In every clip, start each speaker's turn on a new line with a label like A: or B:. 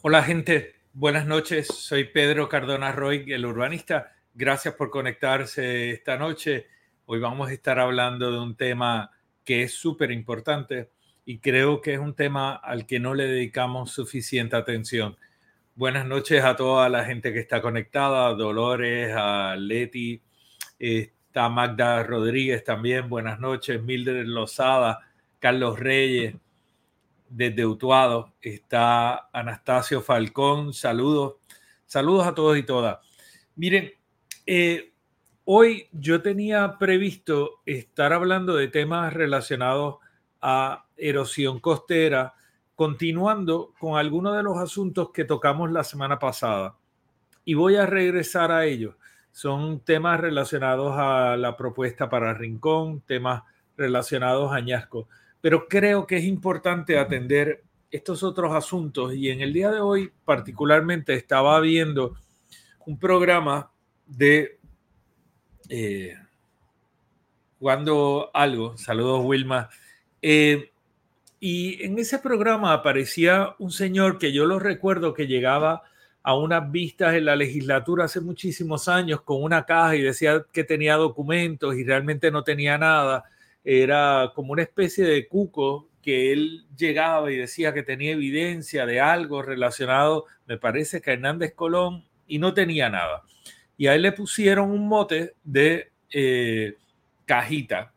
A: Hola gente, buenas noches. Soy Pedro Cardona Roy, el urbanista. Gracias por conectarse esta noche. Hoy vamos a estar hablando de un tema que es súper importante y creo que es un tema al que no le dedicamos suficiente atención. Buenas noches a toda la gente que está conectada, Dolores, a Leti, está Magda Rodríguez también, buenas noches, Mildred Lozada, Carlos Reyes, desde Utuado está Anastasio Falcón. Saludos, saludos a todos y todas. Miren, eh, hoy yo tenía previsto estar hablando de temas relacionados a erosión costera, continuando con algunos de los asuntos que tocamos la semana pasada. Y voy a regresar a ellos. Son temas relacionados a la propuesta para Rincón, temas relacionados a Añasco pero creo que es importante atender estos otros asuntos. Y en el día de hoy particularmente estaba viendo un programa de eh, Cuando Algo, saludos Wilma, eh, y en ese programa aparecía un señor que yo lo recuerdo que llegaba a unas vistas en la legislatura hace muchísimos años con una caja y decía que tenía documentos y realmente no tenía nada era como una especie de cuco que él llegaba y decía que tenía evidencia de algo relacionado, me parece que a Hernández Colón, y no tenía nada. Y a él le pusieron un mote de eh, cajita.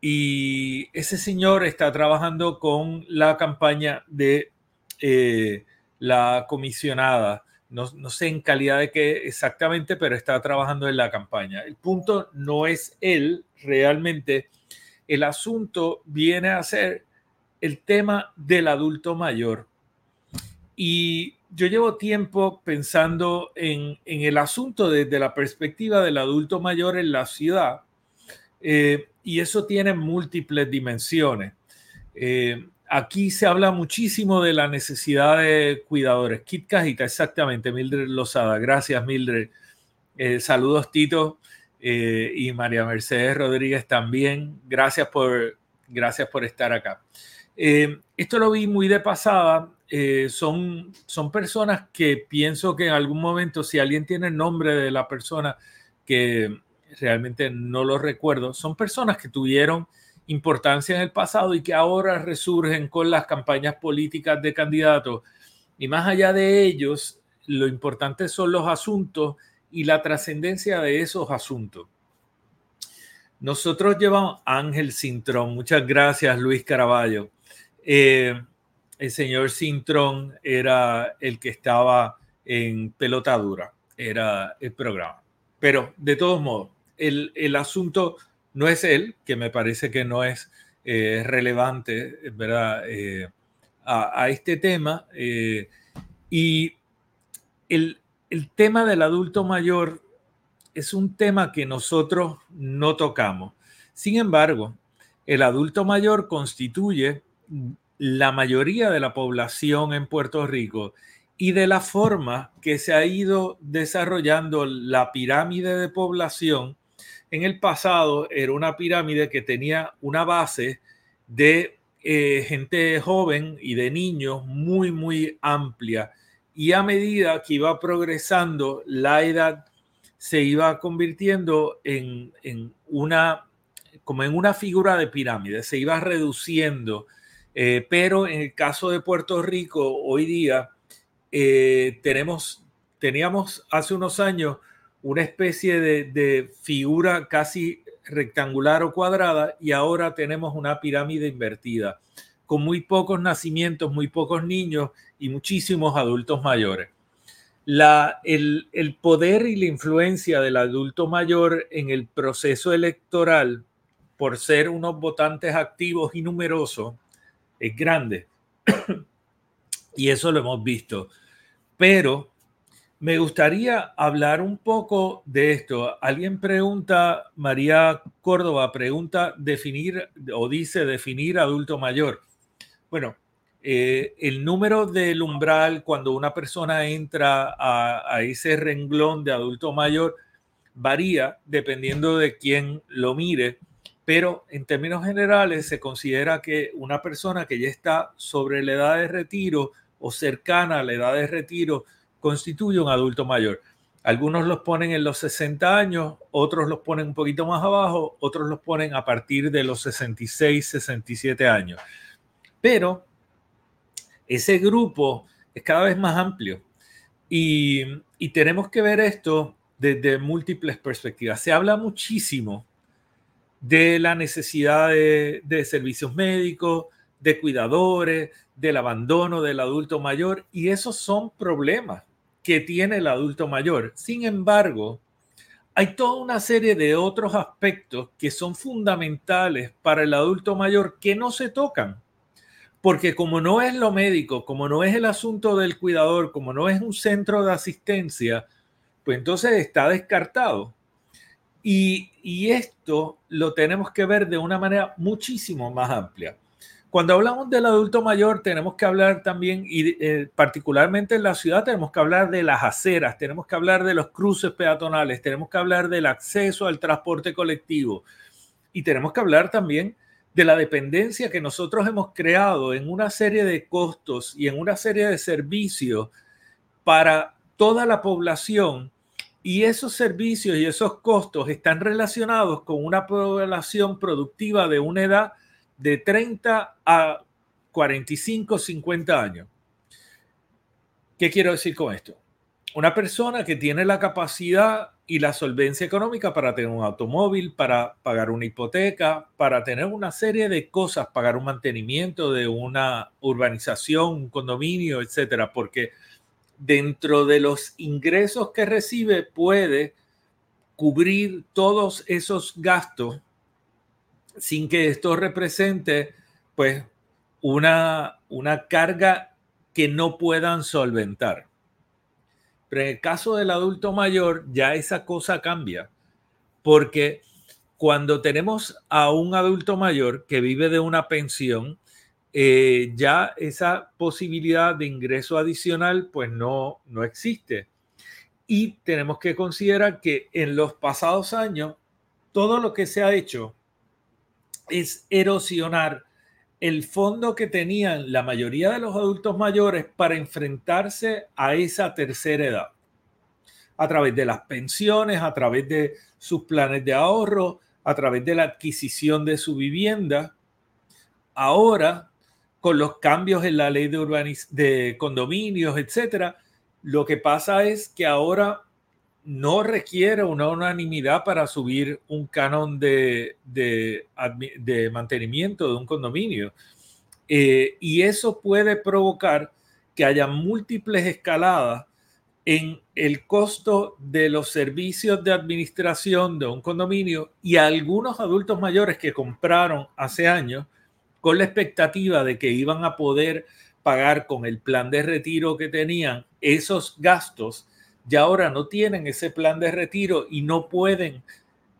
A: Y ese señor está trabajando con la campaña de eh, la comisionada. No, no, sé en calidad de qué exactamente, pero está trabajando en la campaña. El punto no es él realmente el asunto viene a ser el tema del adulto mayor. Y yo llevo tiempo pensando en, el asunto desde la perspectiva del adulto mayor en la ciudad. Eh, y eso tiene múltiples dimensiones. Eh, aquí se habla muchísimo de la necesidad de cuidadores. Kit Cajita, exactamente, Mildred Lozada. Gracias, Mildred. Eh, saludos, Tito. Eh, y María Mercedes Rodríguez también. Gracias por, gracias por estar acá. Eh, esto lo vi muy de pasada. Eh, son, son personas que pienso que en algún momento, si alguien tiene el nombre de la persona que realmente no lo recuerdo, son personas que tuvieron importancia en el pasado y que ahora resurgen con las campañas políticas de candidatos. Y más allá de ellos, lo importante son los asuntos y la trascendencia de esos asuntos. Nosotros llevamos Ángel Cintrón, muchas gracias Luis Caraballo. Eh, el señor Cintrón era el que estaba en pelota dura, era el programa. Pero de todos modos, el, asunto no es él, que me parece que no es eh, relevante, ¿verdad? Eh, a, este tema. Y el, el tema del adulto mayor es un tema que nosotros no tocamos. Sin embargo, el adulto mayor constituye la mayoría de la población en Puerto Rico y de la forma que se ha ido desarrollando la pirámide de población, en el pasado era una pirámide que tenía una base de eh, gente joven y de niños muy, muy amplia. Y a medida que iba progresando, la edad se iba convirtiendo en, una, como en una figura de pirámide, se iba reduciendo. Eh, pero en el caso de Puerto Rico, hoy día, eh, tenemos, teníamos hace unos años una especie de, figura casi rectangular o cuadrada y ahora tenemos una pirámide invertida, con muy pocos nacimientos, muy pocos niños y muchísimos adultos mayores. La, el, el, poder y la influencia del adulto mayor en el proceso electoral, por ser unos votantes activos y numerosos, es grande. y eso lo hemos visto pero me gustaría hablar un poco de esto. Alguien pregunta, María Córdoba pregunta, definir o dice definir adulto mayor. Bueno, eh, el número del umbral cuando una persona entra a, a, ese renglón de adulto mayor varía dependiendo de quién lo mire, pero en términos generales se considera que una persona que ya está sobre la edad de retiro o cercana a la edad de retiro constituye un adulto mayor. Algunos los ponen en los 60 años, otros los ponen un poquito más abajo, otros los ponen a partir de los 66, 67 años. Pero ese grupo es cada vez más amplio y, tenemos que ver esto desde múltiples perspectivas. Se habla muchísimo de la necesidad de, de servicios médicos, de cuidadores, del abandono del adulto mayor y esos son problemas que tiene el adulto mayor. Sin embargo, hay toda una serie de otros aspectos que son fundamentales para el adulto mayor que no se tocan. Porque como no es lo médico, como no es el asunto del cuidador, como no es un centro de asistencia, pues entonces está descartado. Y, esto lo tenemos que ver de una manera muchísimo más amplia. Cuando hablamos del adulto mayor, tenemos que hablar también, y eh, particularmente en la ciudad, tenemos que hablar de las aceras, tenemos que hablar de los cruces peatonales, tenemos que hablar del acceso al transporte colectivo y tenemos que hablar también de la dependencia que nosotros hemos creado en una serie de costos y en una serie de servicios para toda la población. Y esos servicios y esos costos están relacionados con una población productiva de una edad de 30 a 45, 50 años. ¿Qué quiero decir con esto? Una persona que tiene la capacidad y la solvencia económica para tener un automóvil, para pagar una hipoteca, para tener una serie de cosas, pagar un mantenimiento de una urbanización, un condominio, etcétera, porque dentro de los ingresos que recibe puede cubrir todos esos gastos sin que esto represente pues una, una carga que no puedan solventar. Pero en el caso del adulto mayor ya esa cosa cambia, porque cuando tenemos a un adulto mayor que vive de una pensión, eh, ya esa posibilidad de ingreso adicional pues no, no existe. Y tenemos que considerar que en los pasados años, todo lo que se ha hecho es erosionar el fondo que tenían la mayoría de los adultos mayores para enfrentarse a esa tercera edad. A través de las pensiones, a través de sus planes de ahorro, a través de la adquisición de su vivienda. Ahora, con los cambios en la ley de, de condominios, etcétera, lo que pasa es que ahora no requiere una unanimidad para subir un canon de, mantenimiento de un condominio. Eh, y eso puede provocar que haya múltiples escaladas en el costo de los servicios de administración de un condominio y algunos adultos mayores que compraron hace años con la expectativa de que iban a poder pagar con el plan de retiro que tenían esos gastos, ya ahora no tienen ese plan de retiro y no pueden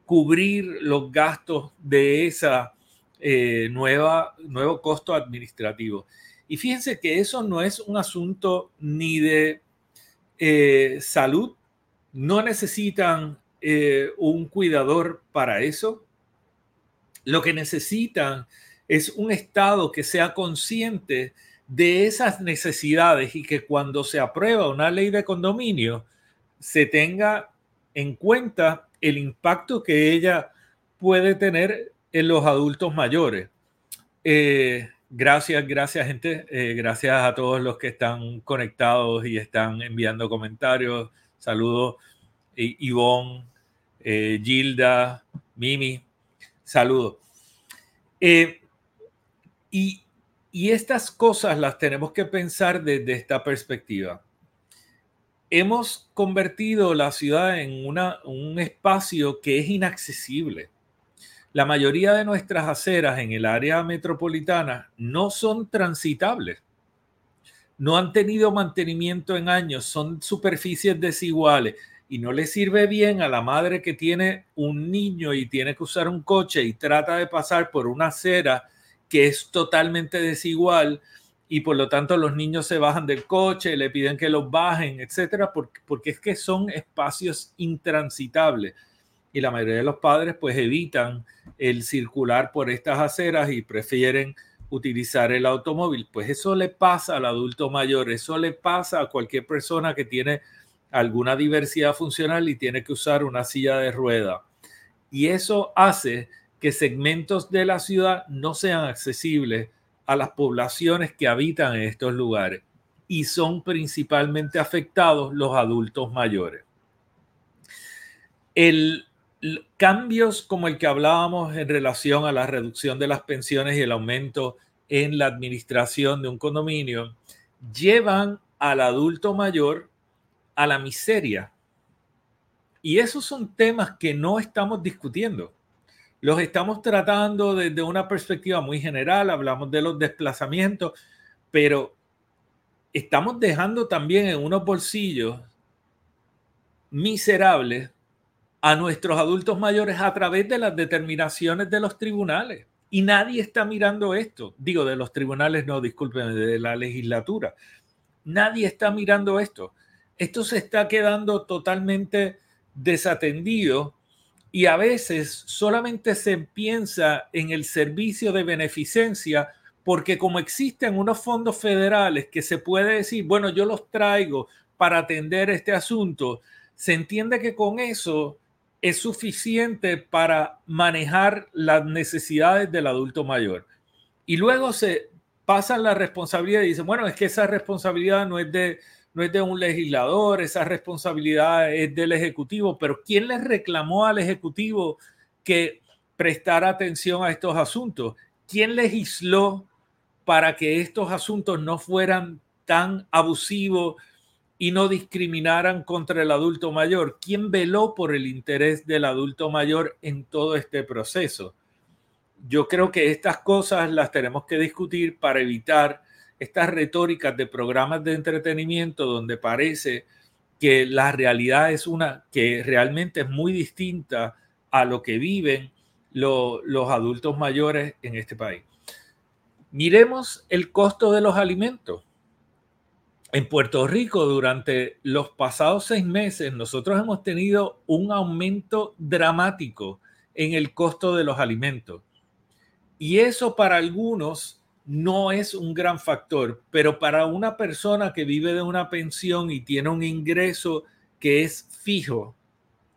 A: cubrir los gastos de esa eh, nueva, nuevo costo administrativo. Y fíjense que eso no es un asunto ni de eh, salud, no necesitan eh, un cuidador para eso. Lo que necesitan es un Estado que sea consciente de esas necesidades y que cuando se aprueba una ley de condominio se tenga en cuenta el impacto que ella puede tener en los adultos mayores. Eh, gracias, gracias gente, eh, gracias a todos los que están conectados y están enviando comentarios. Saludos, Ivonne, eh, Gilda, Mimi, saludos. y, y estas cosas las tenemos que pensar desde esta perspectiva hemos convertido la ciudad en un espacio que es inaccesible. La mayoría de nuestras aceras en el área metropolitana no son transitables. No han tenido mantenimiento en años, son superficies desiguales y no le sirve bien a la madre que tiene un niño y tiene que usar un coche y trata de pasar por una acera que es totalmente desigual y por lo tanto los niños se bajan del coche, le piden que los bajen, etcétera, porque, porque es que son espacios intransitables y la mayoría de los padres pues evitan el circular por estas aceras y prefieren utilizar el automóvil. Pues eso le pasa al adulto mayor, eso le pasa a cualquier persona que tiene alguna diversidad funcional y tiene que usar una silla de rueda. Y eso hace que segmentos de la ciudad no sean accesibles a las poblaciones que habitan en estos lugares y son principalmente afectados los adultos mayores. El, cambios como el que hablábamos en relación a la reducción de las pensiones y el aumento en la administración de un condominio llevan al adulto mayor a la miseria. Y esos son temas que no estamos discutiendo los estamos tratando desde una perspectiva muy general, hablamos de los desplazamientos, pero estamos dejando también en unos bolsillos miserables a nuestros adultos mayores a través de las determinaciones de los tribunales. Y nadie está mirando esto. Digo, de los tribunales, no, discúlpenme, de la legislatura. Nadie está mirando esto. Esto se está quedando totalmente desatendido y a veces solamente se piensa en el servicio de beneficencia porque como existen unos fondos federales que se puede decir, bueno, yo los traigo para atender este asunto, se entiende que con eso es suficiente para manejar las necesidades del adulto mayor. Y luego se pasan la responsabilidad y dicen, bueno, es que esa responsabilidad no es de no es de un legislador, esa responsabilidad es del Ejecutivo, pero ¿quién le reclamó al Ejecutivo que prestara atención a estos asuntos? ¿Quién legisló para que estos asuntos no fueran tan abusivos y no discriminaran contra el adulto mayor? ¿Quién veló por el interés del adulto mayor en todo este proceso? Yo creo que estas cosas las tenemos que discutir para evitar estas retóricas de programas de entretenimiento donde parece que la realidad es una que realmente es muy distinta a lo que viven los adultos mayores en este país. Miremos el costo de los alimentos. En Puerto Rico, durante los pasados seis meses, nosotros hemos tenido un aumento dramático en el costo de los alimentos. Y eso para algunos no es un gran factor, pero para una persona que vive de una pensión y tiene un ingreso que es fijo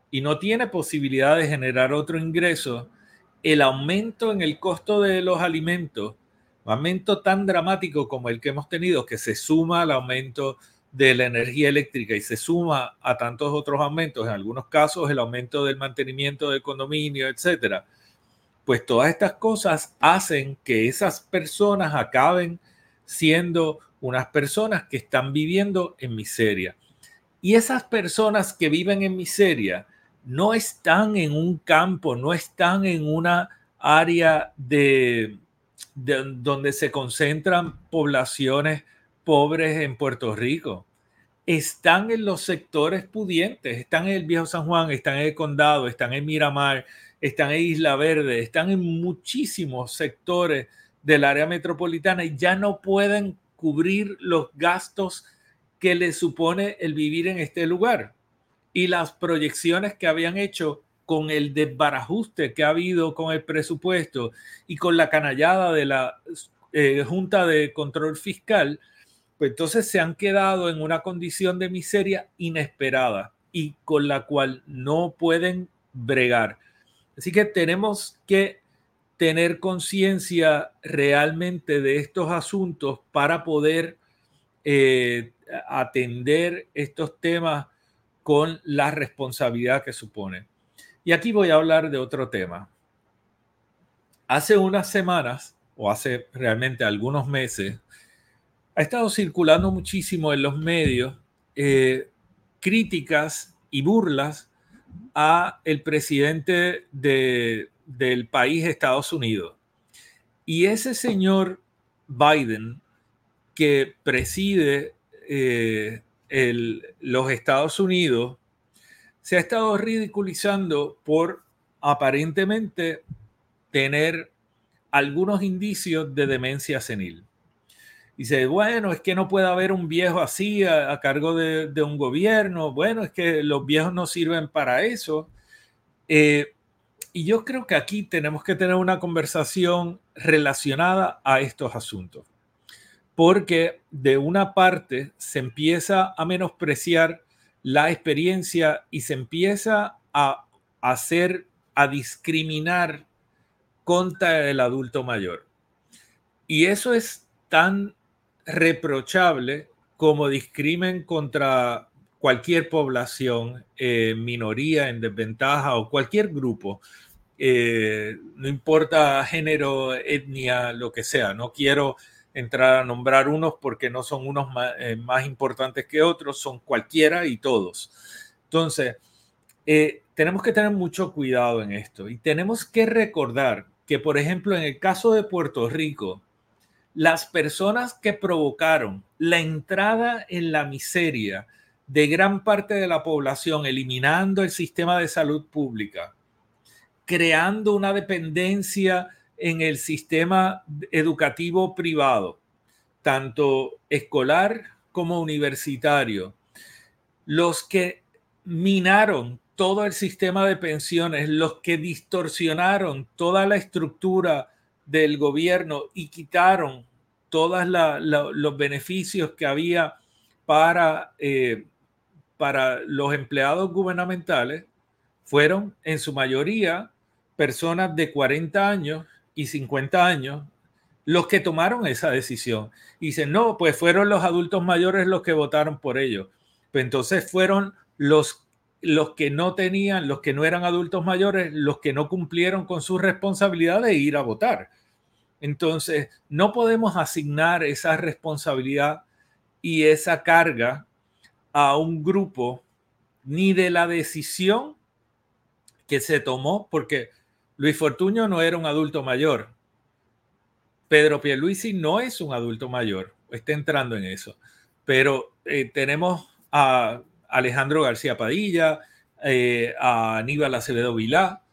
A: y no tiene posibilidad de generar otro ingreso, el aumento en el costo de los alimentos, un aumento tan dramático como el que hemos tenido, que se suma al aumento de la energía eléctrica y se suma a tantos otros aumentos, en algunos casos el aumento del mantenimiento del condominio, etcétera, pues todas estas cosas hacen que esas personas acaben siendo unas personas que están viviendo en miseria. Y esas personas que viven en miseria no están en un campo, no están en una área de donde se concentran poblaciones pobres en Puerto Rico. Están en los sectores pudientes, están en el Viejo San Juan, están en el Condado, están en Miramar, están en Isla Verde, están en muchísimos sectores del área metropolitana y ya no pueden cubrir los gastos que les supone el vivir en este lugar. Y las proyecciones que habían hecho con el desbarajuste que ha habido con el presupuesto y con la canallada de la eh, Junta de Control Fiscal, pues entonces se han quedado en una condición de miseria inesperada y con la cual no pueden bregar. Así que tenemos que tener conciencia realmente de estos asuntos para poder eh, atender estos temas con la responsabilidad que supone. Y aquí voy a hablar de otro tema. Hace unas semanas, o hace realmente algunos meses, ha estado circulando muchísimo en los medios eh, críticas y burlas a el presidente de, del país Estados Unidos. Y ese señor Biden, que preside eh, los Estados Unidos, se ha estado ridiculizando por aparentemente tener algunos indicios de demencia senil. Dice, bueno, es que no puede haber un viejo así a, cargo de, un gobierno. Bueno, es que los viejos no sirven para eso. Eh, y yo creo que aquí tenemos que tener una conversación relacionada a estos asuntos. Porque de una parte se empieza a menospreciar la experiencia y se empieza a hacer, a discriminar contra el adulto mayor. Y eso es tan reprochable como discrimen contra cualquier población, eh, minoría en desventaja o cualquier grupo, eh, no importa género, etnia, lo que sea. No quiero entrar a nombrar unos porque no son unos eh, más, importantes que otros, son cualquiera y todos. Entonces, tenemos que tener mucho cuidado en esto y tenemos que recordar que, por ejemplo, en el caso de Puerto Rico, las personas que provocaron la entrada en la miseria de gran parte de la población, eliminando el sistema de salud pública, creando una dependencia en el sistema educativo privado, tanto escolar como universitario, los que minaron todo el sistema de pensiones, los que distorsionaron toda la estructura del gobierno y quitaron todos los beneficios que había para, eh, para los empleados gubernamentales, fueron en su mayoría personas de 40 años y 50 años los que tomaron esa decisión. Y dicen, no, pues fueron los adultos mayores los que votaron por ello. Pues entonces fueron los, los que no tenían, los que no eran adultos mayores, los que no cumplieron con su responsabilidad de ir a votar. Entonces, no podemos asignar esa responsabilidad y esa carga a un grupo ni de la decisión que se tomó, porque Luis Fortuño no era un adulto mayor. Pedro Pierluisi no es un adulto mayor, está entrando en eso. Pero eh, tenemos a Alejandro García Padilla, eh, a Aníbal Acevedo Vilá,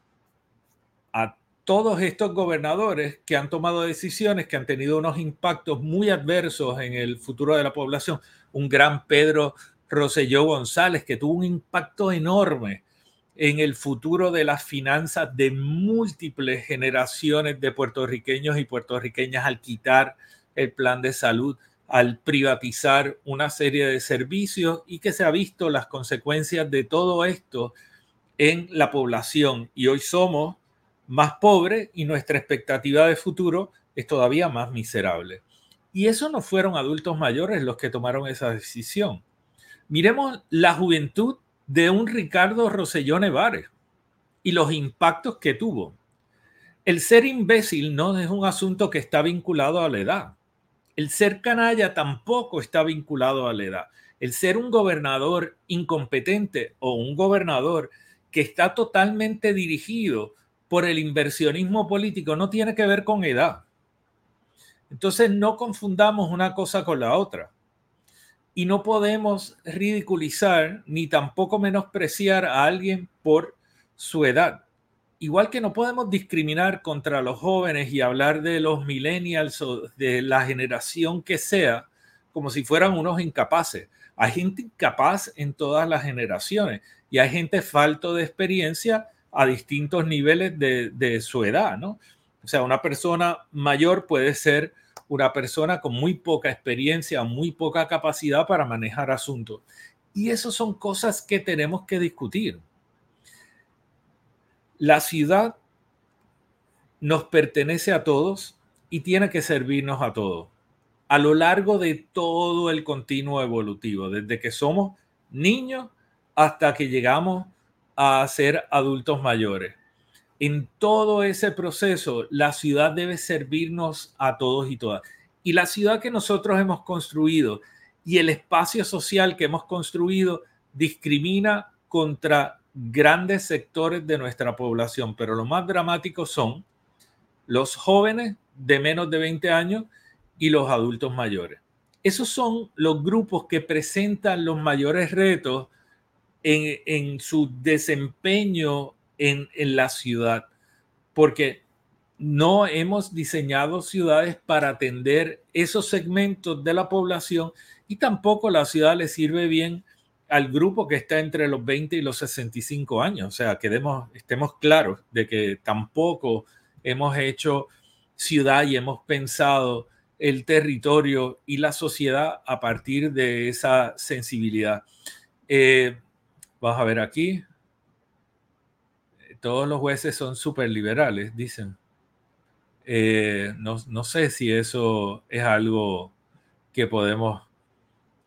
A: a todos estos gobernadores que han tomado decisiones que han tenido unos impactos muy adversos en el futuro de la población. Un gran Pedro Rosselló González que tuvo un impacto enorme en el futuro de las finanzas de múltiples generaciones de puertorriqueños y puertorriqueñas al quitar el plan de salud, al privatizar una serie de servicios y que se ha visto las consecuencias de todo esto en la población. Y hoy somos más pobres y nuestra expectativa de futuro es todavía más miserable. Y eso no fueron adultos mayores los que tomaron esa decisión. Miremos la juventud de un Ricardo Rosselló Nevares y los impactos que tuvo. El ser imbécil no es un asunto que está vinculado a la edad. El ser canalla tampoco está vinculado a la edad. El ser un gobernador incompetente o un gobernador que está totalmente dirigido por el inversionismo político no tiene que ver con edad. Entonces no confundamos una cosa con la otra. Y no podemos ridiculizar ni tampoco menospreciar a alguien por su edad. Igual que no podemos discriminar contra los jóvenes y hablar de los millennials o de la generación que sea como si fueran unos incapaces. Hay gente incapaz en todas las generaciones y hay gente falto de experiencia a distintos niveles de, su edad, ¿no? O sea, una persona mayor puede ser una persona con muy poca experiencia, muy poca capacidad para manejar asuntos. Y eso son cosas que tenemos que discutir. La ciudad nos pertenece a todos y tiene que servirnos a todos a lo largo de todo el continuo evolutivo, desde que somos niños hasta que llegamos a ser adultos mayores. En todo ese proceso, la ciudad debe servirnos a todos y todas. Y la ciudad que nosotros hemos construido y el espacio social que hemos construido discrimina contra grandes sectores de nuestra población, pero lo más dramático son los jóvenes de menos de 20 años y los adultos mayores. Esos son los grupos que presentan los mayores retos en, su desempeño en, en la ciudad, porque no hemos diseñado ciudades para atender esos segmentos de la población y tampoco la ciudad le sirve bien al grupo que está entre los 20 y los 65 años. O sea, que estemos claros de que tampoco hemos hecho ciudad y hemos pensado el territorio y la sociedad a partir de esa sensibilidad. Eh, vamos a ver aquí. Todos los jueces son súper liberales, dicen. Eh, no, sé si eso es algo que podemos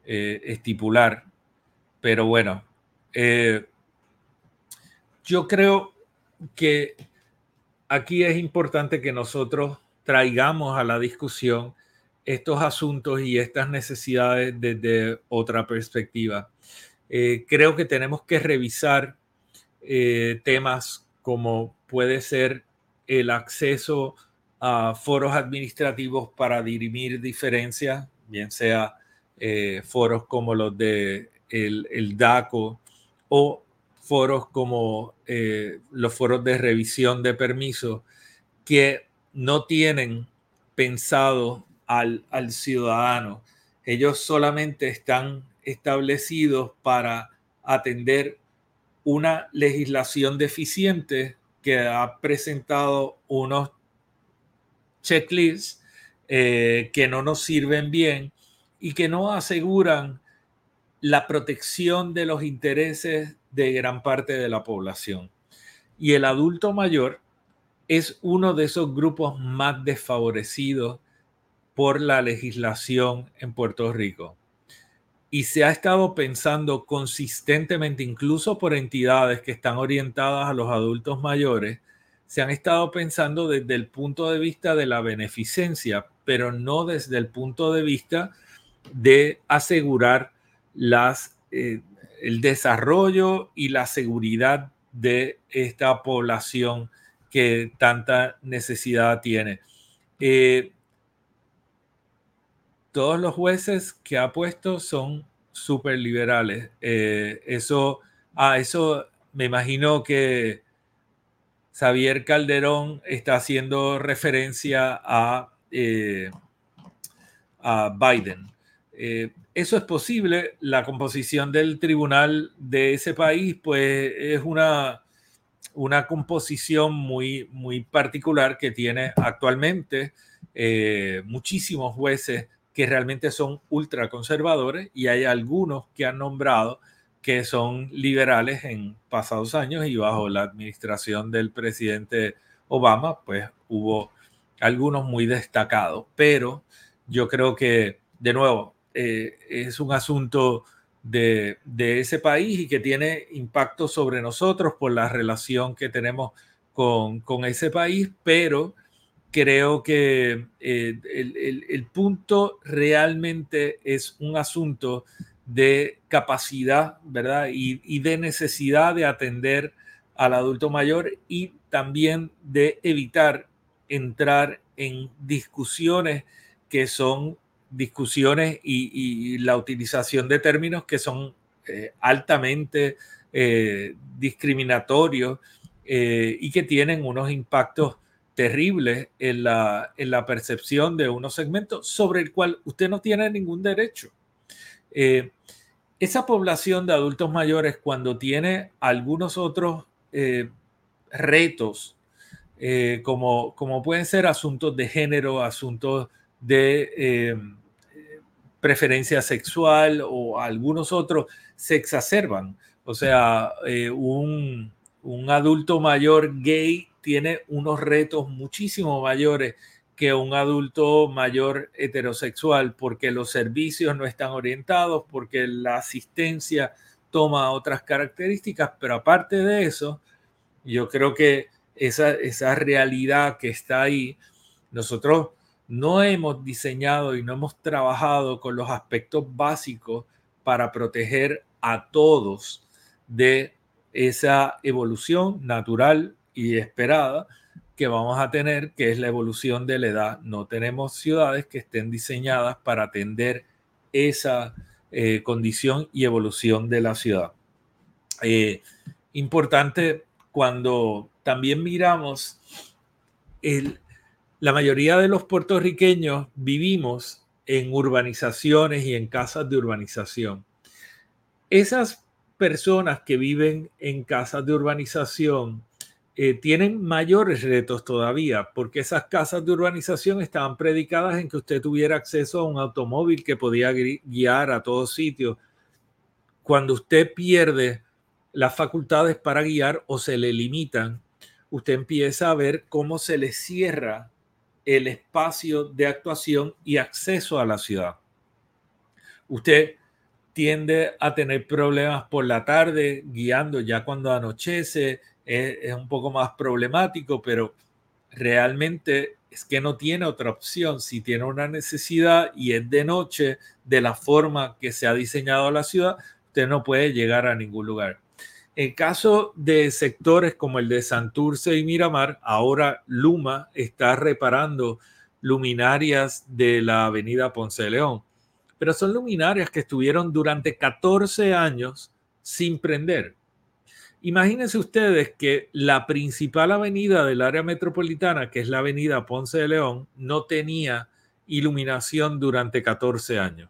A: eh, estipular, pero bueno, yo creo que aquí es importante que nosotros traigamos a la discusión estos asuntos y estas necesidades desde otra perspectiva. Eh, creo que tenemos que revisar eh, temas como puede ser el acceso a foros administrativos para dirimir diferencias, bien sea eh, foros como los de el, DACO o foros como los foros de revisión de permisos que no tienen pensado al, ciudadano. Ellos solamente están establecidos para atender una legislación deficiente que ha presentado unos checklists eh, que no nos sirven bien y que no aseguran la protección de los intereses de gran parte de la población. Y el adulto mayor es uno de esos grupos más desfavorecidos por la legislación en Puerto Rico. Y se ha estado pensando consistentemente, incluso por entidades que están orientadas a los adultos mayores, se han estado pensando desde el punto de vista de la beneficencia, pero no desde el punto de vista de asegurar las, eh, el desarrollo y la seguridad de esta población que tanta necesidad tiene. Eh, todos los jueces que ha puesto son súper liberales. Eh, eso, a eso me imagino que Xavier Calderón está haciendo referencia a, eh, a Biden. Eh, eso es posible. La composición del tribunal de ese país, pues, es una, una composición muy, muy particular que tiene actualmente muchísimos jueces que realmente son ultraconservadores y hay algunos que han nombrado que son liberales en pasados años y bajo la administración del presidente Obama, pues hubo algunos muy destacados, pero yo creo que, de nuevo, eh, es un asunto de, de, ese país y que tiene impacto sobre nosotros por la relación que tenemos con, con ese país, pero creo que eh, el, punto realmente es un asunto de capacidad, ¿verdad? Y, de necesidad de atender al adulto mayor y también de evitar entrar en discusiones que son discusiones y, la utilización de términos que son eh, altamente eh, discriminatorios eh, y que tienen unos impactos terribles en la, en la, percepción de unos segmentos sobre el cual usted no tiene ningún derecho. esa población de adultos mayores cuando tiene algunos otros retos, como, como pueden ser asuntos de género, asuntos de preferencia sexual o algunos otros se exacerban. O sea, eh, un, adulto mayor gay tiene unos retos muchísimo mayores que un adulto mayor heterosexual, porque los servicios no están orientados, porque la asistencia toma otras características, pero aparte de eso, yo creo que esa, esa realidad que está ahí, nosotros no hemos diseñado y no hemos trabajado con los aspectos básicos para proteger a todos de esa evolución natural y esperada que vamos a tener, que es la evolución de la edad. No tenemos ciudades que estén diseñadas para atender esa eh, condición y evolución de la ciudad. Eh, importante cuando también miramos el, la mayoría de los puertorriqueños vivimos en urbanizaciones y en casas de urbanización. Esas personas que viven en casas de urbanización eh, tienen mayores retos todavía, porque esas casas de urbanización estaban predicadas en que usted tuviera acceso a un automóvil que podía guiar a todos sitios. Cuando usted pierde las facultades para guiar o se le limitan, usted empieza a ver cómo se le cierra el espacio de actuación y acceso a la ciudad. Usted tiende a tener problemas por la tarde guiando ya cuando anochece, es, un poco más problemático, pero realmente es que no tiene otra opción. Si tiene una necesidad y es de noche, de la forma que se ha diseñado la ciudad, usted no puede llegar a ningún lugar. En caso de sectores como el de Santurce y Miramar, ahora Luma está reparando luminarias de la avenida Ponce de León, pero son luminarias que estuvieron durante 14 años sin prender. Imagínense ustedes que la principal avenida del área metropolitana, que es la avenida Ponce de León, no tenía iluminación durante 14 años.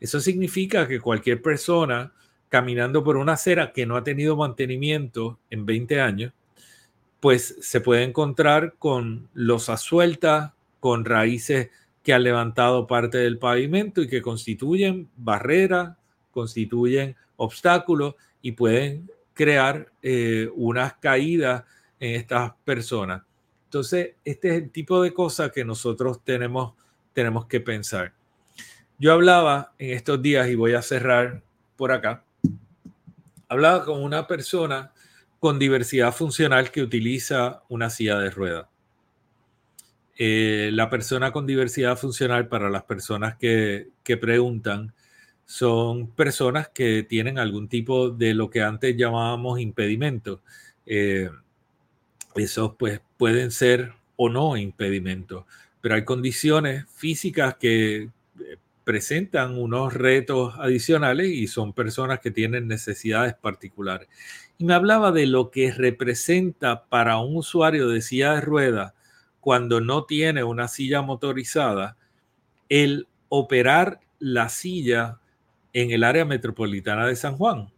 A: Eso significa que cualquier persona caminando por una acera que no ha tenido mantenimiento en 20 años, pues se puede encontrar con los sueltas, con raíces que han levantado parte del pavimento y que constituyen barreras, constituyen obstáculos y pueden crear eh, unas caídas en estas personas. Entonces, este es el tipo de cosas que nosotros tenemos, tenemos que pensar. Yo hablaba en estos días y voy a cerrar por acá hablaba con una persona con diversidad funcional que utiliza una silla de ruedas. Eh, la persona con diversidad funcional, para las personas que, preguntan, son personas que tienen algún tipo de lo que antes llamábamos impedimento. Eh, esos pues pueden ser o no impedimentos, pero hay condiciones físicas que presentan unos retos adicionales y son personas que tienen necesidades particulares. Y me hablaba de lo que representa para un usuario de silla de ruedas cuando no tiene una silla motorizada el operar la silla en el área metropolitana de San Juan.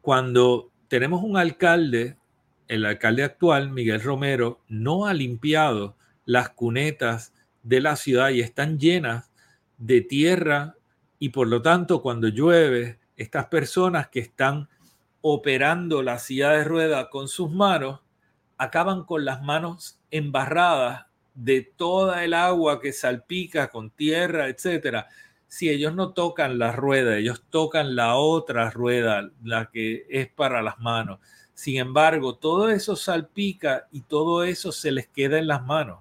A: Cuando tenemos un alcalde, el alcalde actual, Miguel Romero, no ha limpiado las cunetas de la ciudad y están llenas de tierra y por lo tanto cuando llueve, estas personas que están operando la silla de rueda con sus manos acaban con las manos embarradas de toda el agua que salpica con tierra, etcétera. Si ellos no tocan la rueda, ellos tocan la otra rueda, la que es para las manos. Sin embargo, todo eso salpica y todo eso se les queda en las manos.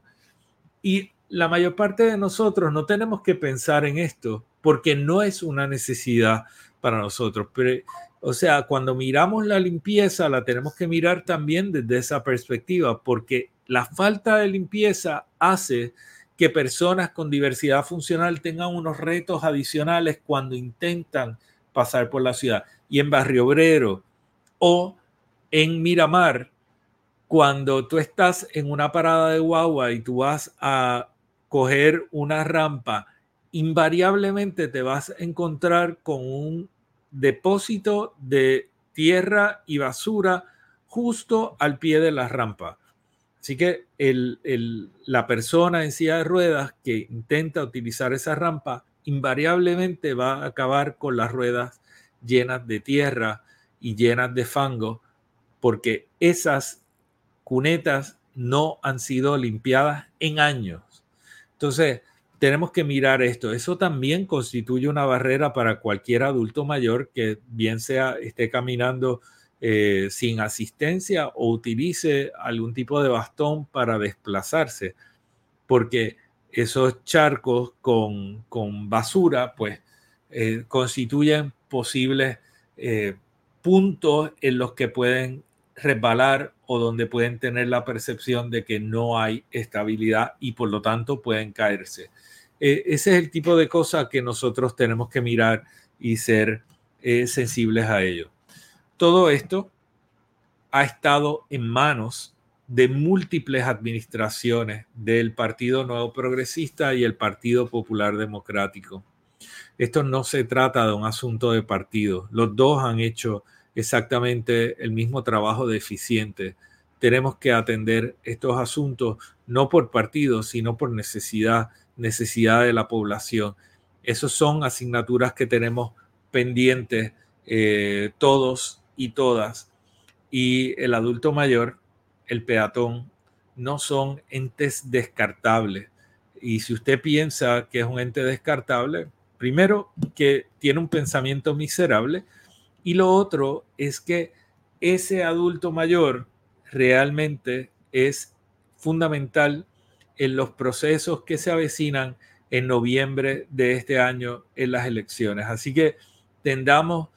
A: Y la mayor parte de nosotros no tenemos que pensar en esto porque no es una necesidad para nosotros. Pero, o sea, cuando miramos la limpieza, la tenemos que mirar también desde esa perspectiva, porque la falta de limpieza hace que personas con diversidad funcional tengan unos retos adicionales cuando intentan pasar por la ciudad. Y en Barrio Obrero o en Miramar, cuando tú estás en una parada de guagua y tú vas a coger una rampa, invariablemente te vas a encontrar con un depósito de tierra y basura justo al pie de la rampa. Así que la persona en silla de ruedas que intenta utilizar esa rampa invariablemente va a acabar con las ruedas llenas de tierra y llenas de fango porque esas cunetas no han sido limpiadas en años. Entonces, tenemos que mirar esto. Eso también constituye una barrera para cualquier adulto mayor que bien sea esté caminando eh, sin asistencia o utilice algún tipo de bastón para desplazarse, porque esos charcos con, basura, pues, eh, constituyen posibles eh, puntos en los que pueden resbalar o donde pueden tener la percepción de que no hay estabilidad y por lo tanto pueden caerse. Eh, ese es el tipo de cosas que nosotros tenemos que mirar y ser eh, sensibles a ello. Todo esto ha estado en manos de múltiples administraciones del Partido Nuevo Progresista y el Partido Popular Democrático. Esto no se trata de un asunto de partido. Los dos han hecho exactamente el mismo trabajo deficiente. Tenemos que atender estos asuntos no por partido, sino por necesidad, necesidad de la población. Esas son asignaturas que tenemos pendientes eh, todos y todas. Y el adulto mayor, el peatón, no son entes descartables. Y si usted piensa que es un ente descartable, primero que tiene un pensamiento miserable y lo otro es que ese adulto mayor realmente es fundamental en los procesos que se avecinan en noviembre de este año en las elecciones. Así que tendamos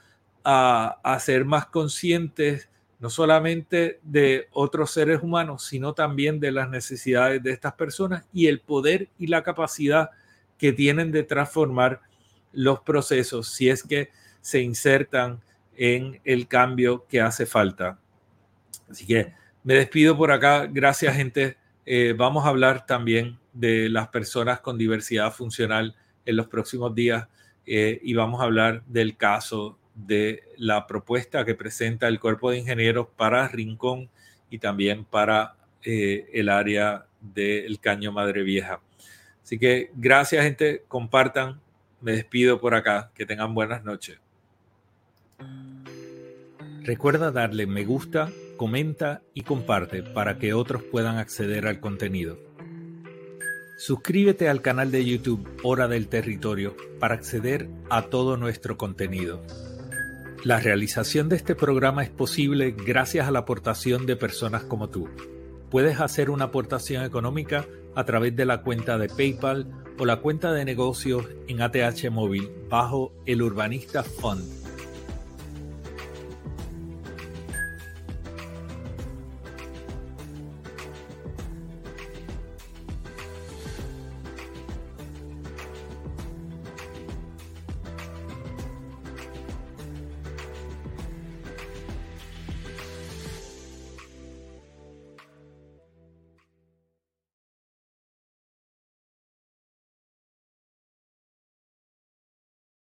A: a, a, ser más conscientes no solamente de otros seres humanos, sino también de las necesidades de estas personas y el poder y la capacidad que tienen de transformar los procesos si es que se insertan en el cambio que hace falta. Así que me despido por acá. Gracias, gente. Eh, vamos a hablar también de las personas con diversidad funcional en los próximos días eh, y vamos a hablar del caso de la propuesta que presenta el cuerpo de ingenieros para Rincón y también para eh, el área del Caño Madre Vieja. Así que gracias, gente. Compartan. Me despido por acá. Que tengan buenas noches. Recuerda darle me gusta, comenta y comparte para que otros puedan acceder al contenido. Suscríbete al canal de YouTube Hora del Territorio para acceder a todo nuestro contenido. La realización de este programa es posible gracias a la aportación de personas como tú. Puedes hacer una aportación económica a través de la cuenta de PayPal o la cuenta de negocios en ATH Móvil bajo el Urbanista Fund